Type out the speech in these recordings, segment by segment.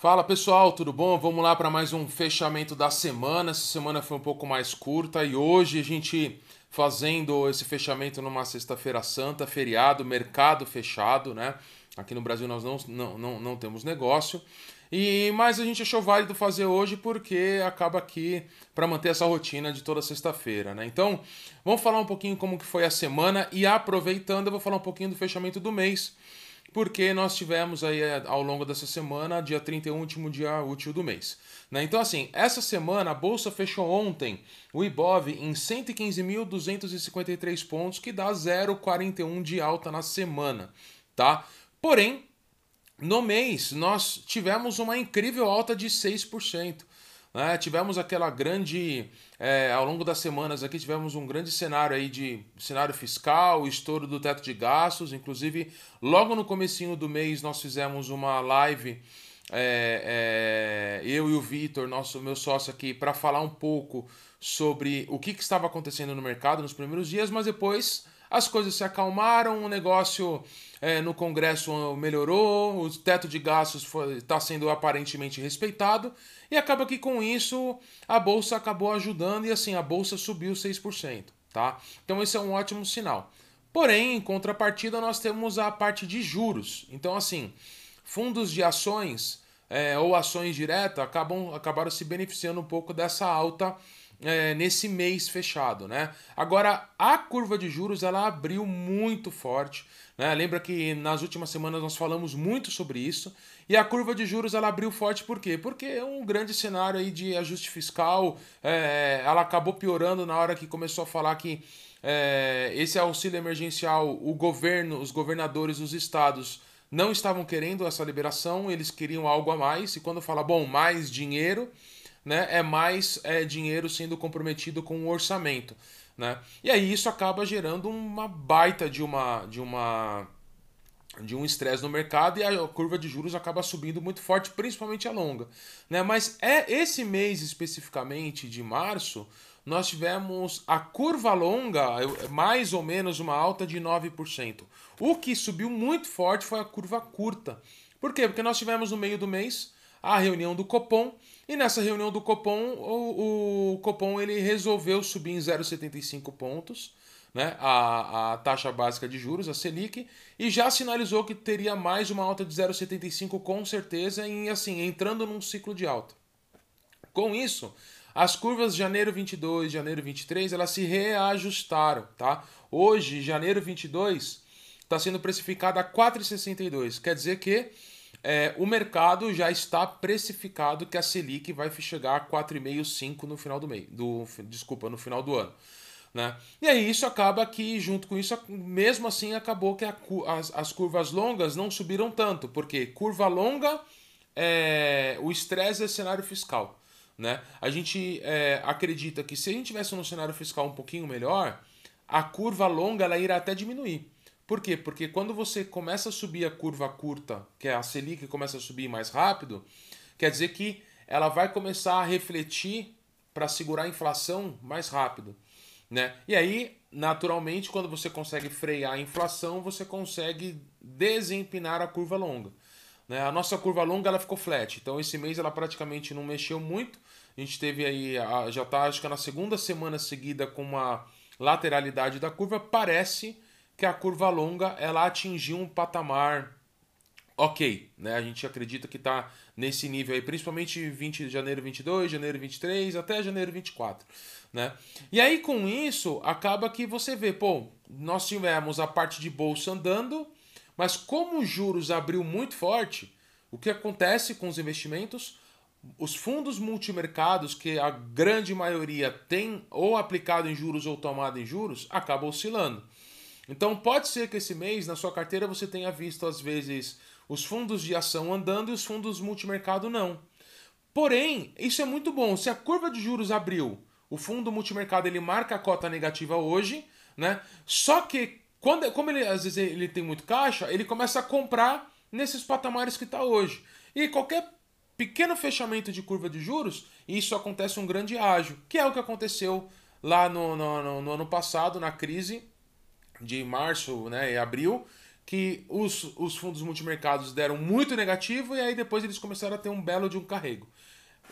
Fala pessoal, tudo bom? Vamos lá para mais um fechamento da semana. Essa semana foi um pouco mais curta e hoje a gente fazendo esse fechamento numa sexta-feira santa, feriado, mercado fechado, né? Aqui no Brasil nós não, não, não, não temos negócio. E mas a gente achou válido fazer hoje porque acaba aqui para manter essa rotina de toda sexta-feira, né? Então, vamos falar um pouquinho como que foi a semana e aproveitando, eu vou falar um pouquinho do fechamento do mês porque nós tivemos aí eh, ao longo dessa semana, dia 31, último dia útil do mês. Né? Então, assim, essa semana a bolsa fechou ontem o Ibov em 115.253 pontos, que dá 0,41 de alta na semana, tá? Porém, no mês nós tivemos uma incrível alta de 6%. Né? Tivemos aquela grande, é, ao longo das semanas aqui, tivemos um grande cenário aí de cenário fiscal, estouro do teto de gastos, inclusive logo no comecinho do mês nós fizemos uma live, é, é, eu e o Vitor, nosso meu sócio aqui, para falar um pouco sobre o que, que estava acontecendo no mercado nos primeiros dias, mas depois as coisas se acalmaram, o negócio é, no Congresso melhorou, o teto de gastos está sendo aparentemente respeitado, e acaba que com isso a Bolsa acabou ajudando e assim a Bolsa subiu 6%. Tá? Então esse é um ótimo sinal. Porém, em contrapartida, nós temos a parte de juros. Então, assim, fundos de ações é, ou ações diretas acabam, acabaram se beneficiando um pouco dessa alta é, nesse mês fechado, né? Agora, a curva de juros ela abriu muito forte, né? Lembra que nas últimas semanas nós falamos muito sobre isso e a curva de juros ela abriu forte por quê? Porque é um grande cenário aí de ajuste fiscal, é, ela acabou piorando na hora que começou a falar que é, esse auxílio emergencial, o governo, os governadores, os estados não estavam querendo essa liberação, eles queriam algo a mais e quando fala bom mais dinheiro né, é mais é, dinheiro sendo comprometido com o orçamento. Né? E aí isso acaba gerando uma baita de uma de uma de um estresse no mercado e a curva de juros acaba subindo muito forte, principalmente a longa, né? Mas é esse mês especificamente de março, nós tivemos a curva longa, mais ou menos uma alta de 9%. O que subiu muito forte foi a curva curta. Por quê? Porque nós tivemos no meio do mês a reunião do Copom e nessa reunião do Copom, o, o Copom ele resolveu subir em 0,75 pontos, né, a, a taxa básica de juros, a Selic, e já sinalizou que teria mais uma alta de 0,75 com certeza, e assim, entrando num ciclo de alta. Com isso, as curvas janeiro 22, janeiro 23, elas se reajustaram, tá? Hoje, janeiro 22, está sendo precificada a 4,62, quer dizer que é, o mercado já está precificado que a Selic vai chegar a 4,5, 5 no final do mês, do, desculpa, no final do ano. Né? E aí isso acaba que, junto com isso, mesmo assim acabou que a, as, as curvas longas não subiram tanto, porque curva longa, é, o estresse é cenário fiscal. Né? A gente é, acredita que se a gente tivesse um cenário fiscal um pouquinho melhor, a curva longa ela irá até diminuir. Por quê? Porque quando você começa a subir a curva curta, que é a Selic começa a subir mais rápido, quer dizer que ela vai começar a refletir para segurar a inflação mais rápido. Né? E aí, naturalmente, quando você consegue frear a inflação, você consegue desempinar a curva longa. Né? A nossa curva longa ela ficou flat, então esse mês ela praticamente não mexeu muito. A gente teve aí, já está acho que na segunda semana seguida com uma lateralidade da curva. Parece que a curva longa ela atingiu um patamar ok, né? A gente acredita que está nesse nível aí, principalmente 20 de janeiro 22, janeiro 23 até janeiro 24, né? E aí com isso acaba que você vê, pô, nós tivemos a parte de bolsa andando, mas como os juros abriu muito forte, o que acontece com os investimentos? Os fundos multimercados, que a grande maioria tem ou aplicado em juros ou tomado em juros, acaba oscilando. Então pode ser que esse mês na sua carteira você tenha visto às vezes os fundos de ação andando e os fundos multimercado não. Porém, isso é muito bom. Se a curva de juros abriu, o fundo multimercado ele marca a cota negativa hoje, né? Só que quando, como ele às vezes ele tem muito caixa, ele começa a comprar nesses patamares que está hoje. E qualquer pequeno fechamento de curva de juros, isso acontece um grande ágio, que é o que aconteceu lá no, no, no, no ano passado, na crise, de março né, e abril, que os, os fundos multimercados deram muito negativo e aí depois eles começaram a ter um belo de um carrego.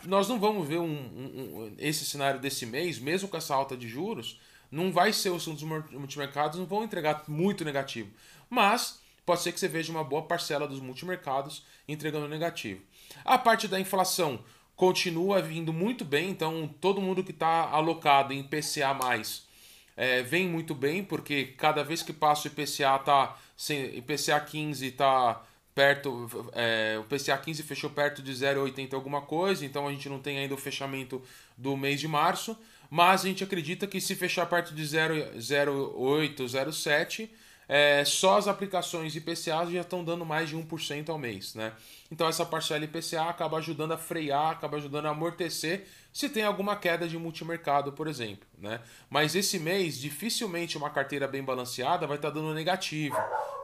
Nós não vamos ver um, um, um, esse cenário desse mês, mesmo com essa alta de juros, não vai ser os fundos multimercados, não vão entregar muito negativo. Mas pode ser que você veja uma boa parcela dos multimercados entregando negativo. A parte da inflação continua vindo muito bem, então todo mundo que está alocado em PCA é, vem muito bem, porque cada vez que passa o IPCA tá IPCA 15 está perto, é, o IPCA 15 fechou perto de 0,80 alguma coisa, então a gente não tem ainda o fechamento do mês de março, mas a gente acredita que se fechar perto de 0,8, 0,7 é, só as aplicações IPCA já estão dando mais de 1% ao mês, né? Então essa parcela IPCA acaba ajudando a frear, acaba ajudando a amortecer se tem alguma queda de multimercado, por exemplo, né? Mas esse mês, dificilmente uma carteira bem balanceada vai estar tá dando negativo,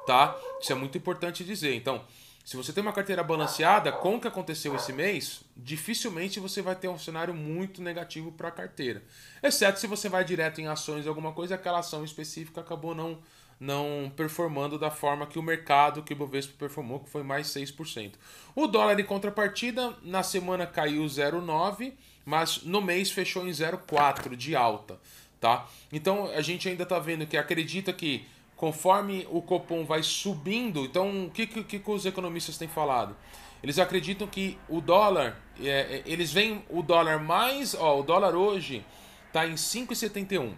tá? Isso é muito importante dizer. Então, se você tem uma carteira balanceada, com o que aconteceu esse mês, dificilmente você vai ter um cenário muito negativo para a carteira. Exceto se você vai direto em ações, alguma coisa, aquela ação específica acabou não não performando da forma que o mercado, que o Bovespa performou, que foi mais 6%. O dólar em contrapartida, na semana caiu 0,9%, mas no mês fechou em 0,4% de alta. Tá? Então a gente ainda está vendo que acredita que conforme o Copom vai subindo, então o que, que, que os economistas têm falado? Eles acreditam que o dólar, é, é eles veem o dólar mais, ó, o dólar hoje está em 5,71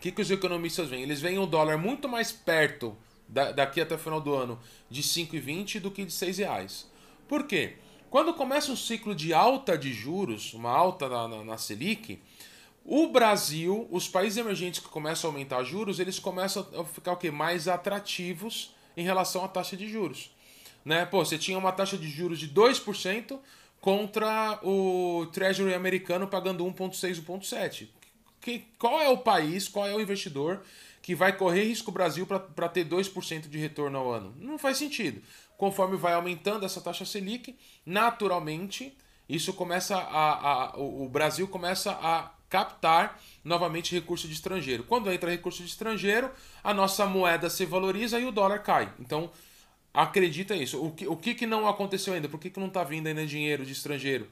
o que, que os economistas veem? Eles veem o dólar muito mais perto da, daqui até o final do ano de 5,20 do que de 6 reais. Por quê? Quando começa um ciclo de alta de juros, uma alta na, na, na Selic, o Brasil, os países emergentes que começam a aumentar juros, eles começam a ficar o quê? mais atrativos em relação à taxa de juros. Né? Pô, você tinha uma taxa de juros de 2% contra o Treasury americano pagando 1,6, 1,7 que, qual é o país, qual é o investidor que vai correr risco Brasil para ter 2% de retorno ao ano? Não faz sentido. Conforme vai aumentando essa taxa Selic, naturalmente isso começa a, a o Brasil começa a captar novamente recurso de estrangeiro. Quando entra recurso de estrangeiro, a nossa moeda se valoriza e o dólar cai. Então, acredita isso. O que, o que, que não aconteceu ainda? Por que, que não está vindo ainda dinheiro de estrangeiro?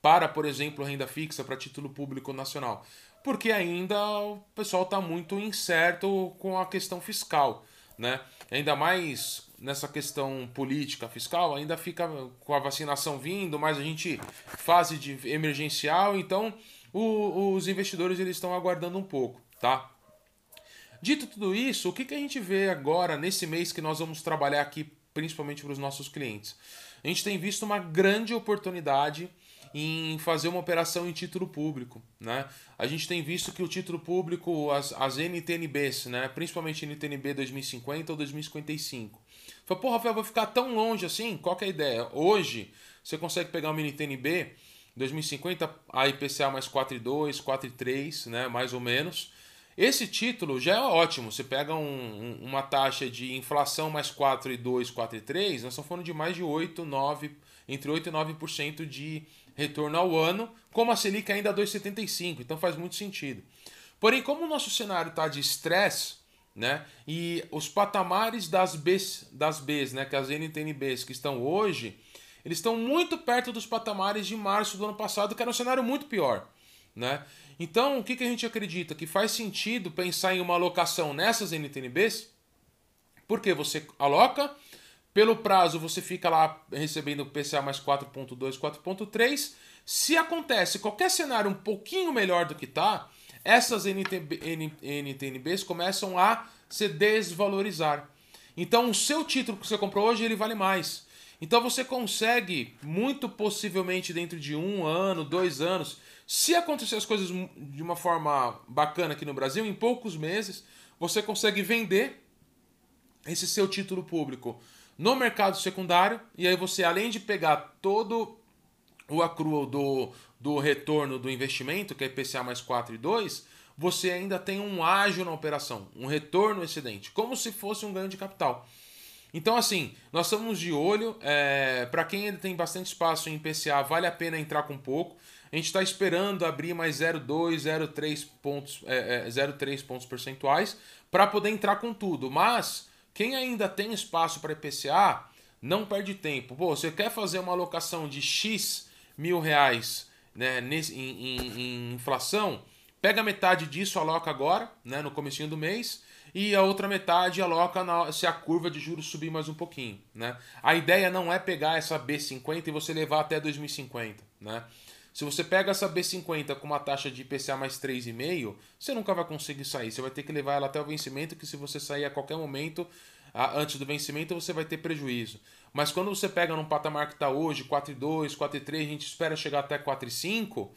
Para, por exemplo, renda fixa, para título público nacional porque ainda o pessoal está muito incerto com a questão fiscal, né? Ainda mais nessa questão política fiscal, ainda fica com a vacinação vindo, mas a gente fase de emergencial, então o, os investidores eles estão aguardando um pouco, tá? Dito tudo isso, o que, que a gente vê agora nesse mês que nós vamos trabalhar aqui, principalmente para os nossos clientes? A gente tem visto uma grande oportunidade em fazer uma operação em título público. Né? A gente tem visto que o título público, as, as NTNBs, né? principalmente NTNB 2050 ou 2055. Fala, pô, Rafael, vou ficar tão longe assim? Qual é a ideia? Hoje, você consegue pegar uma NTNB 2050, a IPCA mais 4,2, 4,3, né? mais ou menos. Esse título já é ótimo. Você pega um, uma taxa de inflação mais 4,2, 4,3, nós estamos falando de mais de 8, 9, entre 8 e 9% de retorno ao ano, como a Selic ainda é 2,75, então faz muito sentido. Porém, como o nosso cenário está de estresse, né, e os patamares das Bs, das Bs, né, que as NTNBs que estão hoje, eles estão muito perto dos patamares de março do ano passado, que era um cenário muito pior, né? Então, o que, que a gente acredita? Que faz sentido pensar em uma alocação nessas NTNBs, porque você aloca, pelo prazo, você fica lá recebendo PCA mais 4.2, 4.3. Se acontece qualquer cenário um pouquinho melhor do que está, essas NTB, NTNBs começam a se desvalorizar. Então, o seu título que você comprou hoje, ele vale mais. Então, você consegue, muito possivelmente dentro de um ano, dois anos, se acontecer as coisas de uma forma bacana aqui no Brasil, em poucos meses, você consegue vender esse seu título público no mercado secundário, e aí você, além de pegar todo o accrual do, do retorno do investimento, que é IPCA mais 4 e 2, você ainda tem um ágio na operação, um retorno excedente, como se fosse um ganho de capital. Então, assim, nós estamos de olho. É, Para quem ainda tem bastante espaço em IPCA, vale a pena entrar com pouco. A gente está esperando abrir mais 0,2, 0,3 pontos, é, é, 0,3 pontos percentuais para poder entrar com tudo. Mas Quem ainda tem espaço para IPCA, não perde tempo. Pô, você quer fazer uma alocação de X mil reais né, nesse, em, em, em inflação? Pega metade disso, aloca agora, né, no comecinho do mês, e a outra metade aloca na, se a curva de juros subir mais um pouquinho, né? A ideia não é pegar essa B50 e você levar até 2050, né? Se você pega essa B50 com uma taxa de IPCA mais 3,5, você nunca vai conseguir sair. Você vai ter que levar ela até o vencimento, que se você sair a qualquer momento, antes do vencimento, você vai ter prejuízo. Mas quando você pega num patamar que está hoje, 4,2, 4,3, a gente espera chegar até 4,5,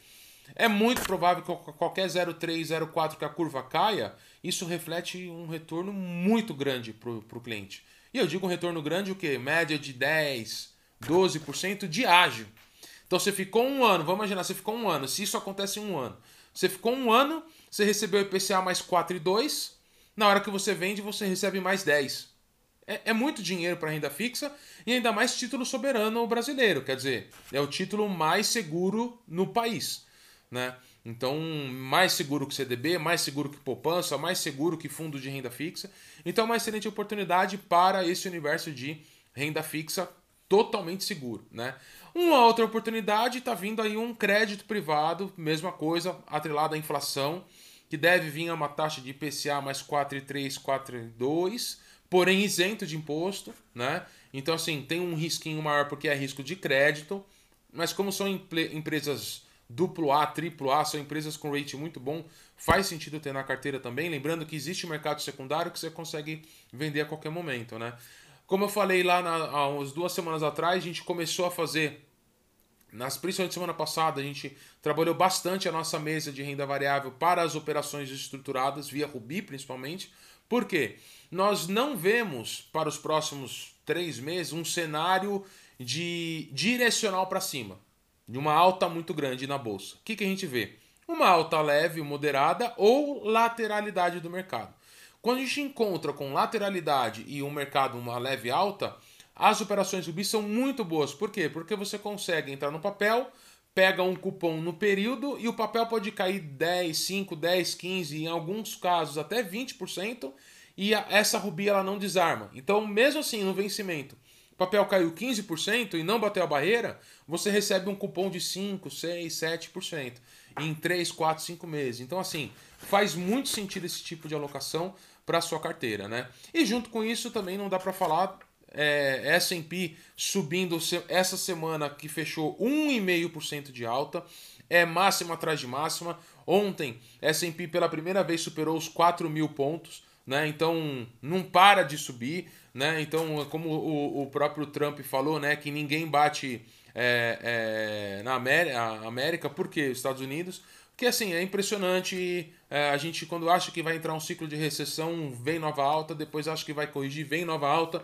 é muito provável que qualquer 0,3, 0,4 que a curva caia, isso reflete um retorno muito grande para o cliente. E eu digo um retorno grande o quê? Média de 10, 12% de ágil. Então você ficou um ano, vamos imaginar, você ficou um ano, se isso acontece em um ano. Você ficou um ano, você recebeu IPCA mais 4,2, na hora que você vende, você recebe mais 10. É, é muito dinheiro para renda fixa e ainda mais título soberano brasileiro, quer dizer, é o título mais seguro no país. Né? Então, mais seguro que CDB, mais seguro que poupança, mais seguro que fundo de renda fixa. Então, é uma excelente oportunidade para esse universo de renda fixa totalmente seguro, né? Uma outra oportunidade está vindo aí um crédito privado, mesma coisa, atrelado à inflação, que deve vir a uma taxa de IPCA mais 4,3, 4,2, porém isento de imposto, né? Então, assim, tem um risquinho maior porque é risco de crédito, mas como são empresas duplo A, triplo A, são empresas com rating muito bom, faz sentido ter na carteira também. Lembrando que existe um mercado secundário que você consegue vender a qualquer momento, né? Como eu falei lá na, há umas duas semanas atrás, a gente começou a fazer, nas, principalmente semana passada, a gente trabalhou bastante a nossa mesa de renda variável para as operações estruturadas, via Rubi principalmente. Por quê? Nós não vemos para os próximos três meses um cenário de direcional para cima de uma alta muito grande na bolsa. O que, que a gente vê? Uma alta leve, moderada ou lateralidade do mercado. Quando a gente encontra com lateralidade e um mercado uma leve alta, as operações rubi são muito boas. Por quê? Porque você consegue entrar no papel, pega um cupom no período e o papel pode cair 10, 5, 10, 15, em alguns casos até 20%, e essa rubi ela não desarma. Então, mesmo assim, no vencimento, o papel caiu 15% e não bateu a barreira, você recebe um cupom de 5, 6, 7% em 3, 4, 5 meses. Então, assim, faz muito sentido esse tipo de alocação para sua carteira, né? E junto com isso também não dá para falar é, S&P subindo essa semana que fechou 1,5% de alta, é máxima atrás de máxima. Ontem, S&P pela primeira vez superou os 4 mil pontos, né? Então não para de subir né? Então, como o, o próprio Trump falou, né, que ninguém bate é, é, na América, América, por? Estados Unidos. Porque assim, é impressionante. É, a gente, quando acha que vai entrar um ciclo de recessão, vem nova alta, depois acha que vai corrigir, vem nova alta.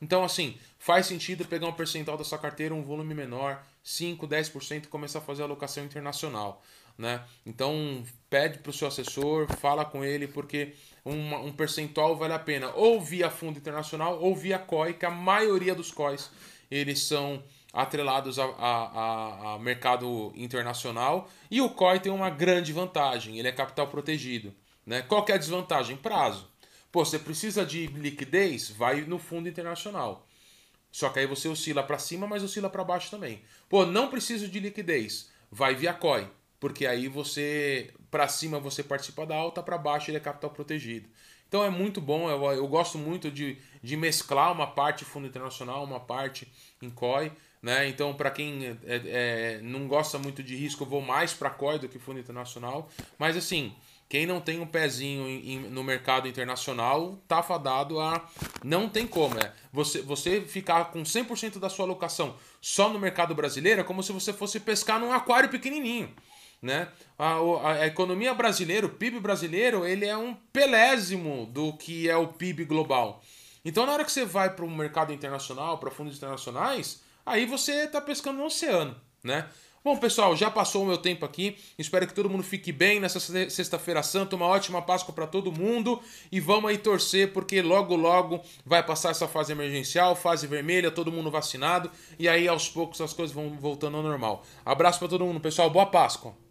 Então, assim, faz sentido pegar um percentual da sua carteira, um volume menor, 5, 10%, e começar a fazer alocação internacional. Né? Então, pede para o seu assessor, fala com ele, porque um, um percentual vale a pena ou via fundo internacional ou via COI, que a maioria dos COIs eles são atrelados a, a, a, mercado internacional e o COI tem uma grande vantagem, ele é capital protegido. Né? Qual que é a desvantagem? Prazo. Pô, você precisa de liquidez? Vai no fundo internacional. Só que aí você oscila para cima, mas oscila para baixo também. Pô, não preciso de liquidez. Vai via COI porque aí você para cima você participa da alta, para baixo ele é capital protegido. Então é muito bom, eu, eu gosto muito de, de mesclar uma parte fundo internacional, uma parte em COI. Né? Então, para quem é, é, não gosta muito de risco, eu vou mais para COI do que fundo internacional. Mas assim, quem não tem um pezinho em, em, no mercado internacional, tá fadado a. Não tem como. É. Você, você ficar com 100% da sua alocação só no mercado brasileiro é como se você fosse pescar num aquário pequenininho. Né? A, a, economia brasileira, o PIB brasileiro, ele é um pelésimo do que é o PIB global. Então, na hora que você vai para o mercado internacional, para fundos internacionais, aí você está pescando no oceano, né? Bom, pessoal, já passou o meu tempo aqui. Espero que todo mundo fique bem nessa sexta-feira santa. Uma ótima Páscoa para todo mundo. E vamos aí torcer, porque logo, logo vai passar essa fase emergencial, fase vermelha, todo mundo vacinado. E aí, aos poucos, as coisas vão voltando ao normal. Abraço para todo mundo, pessoal. Boa Páscoa.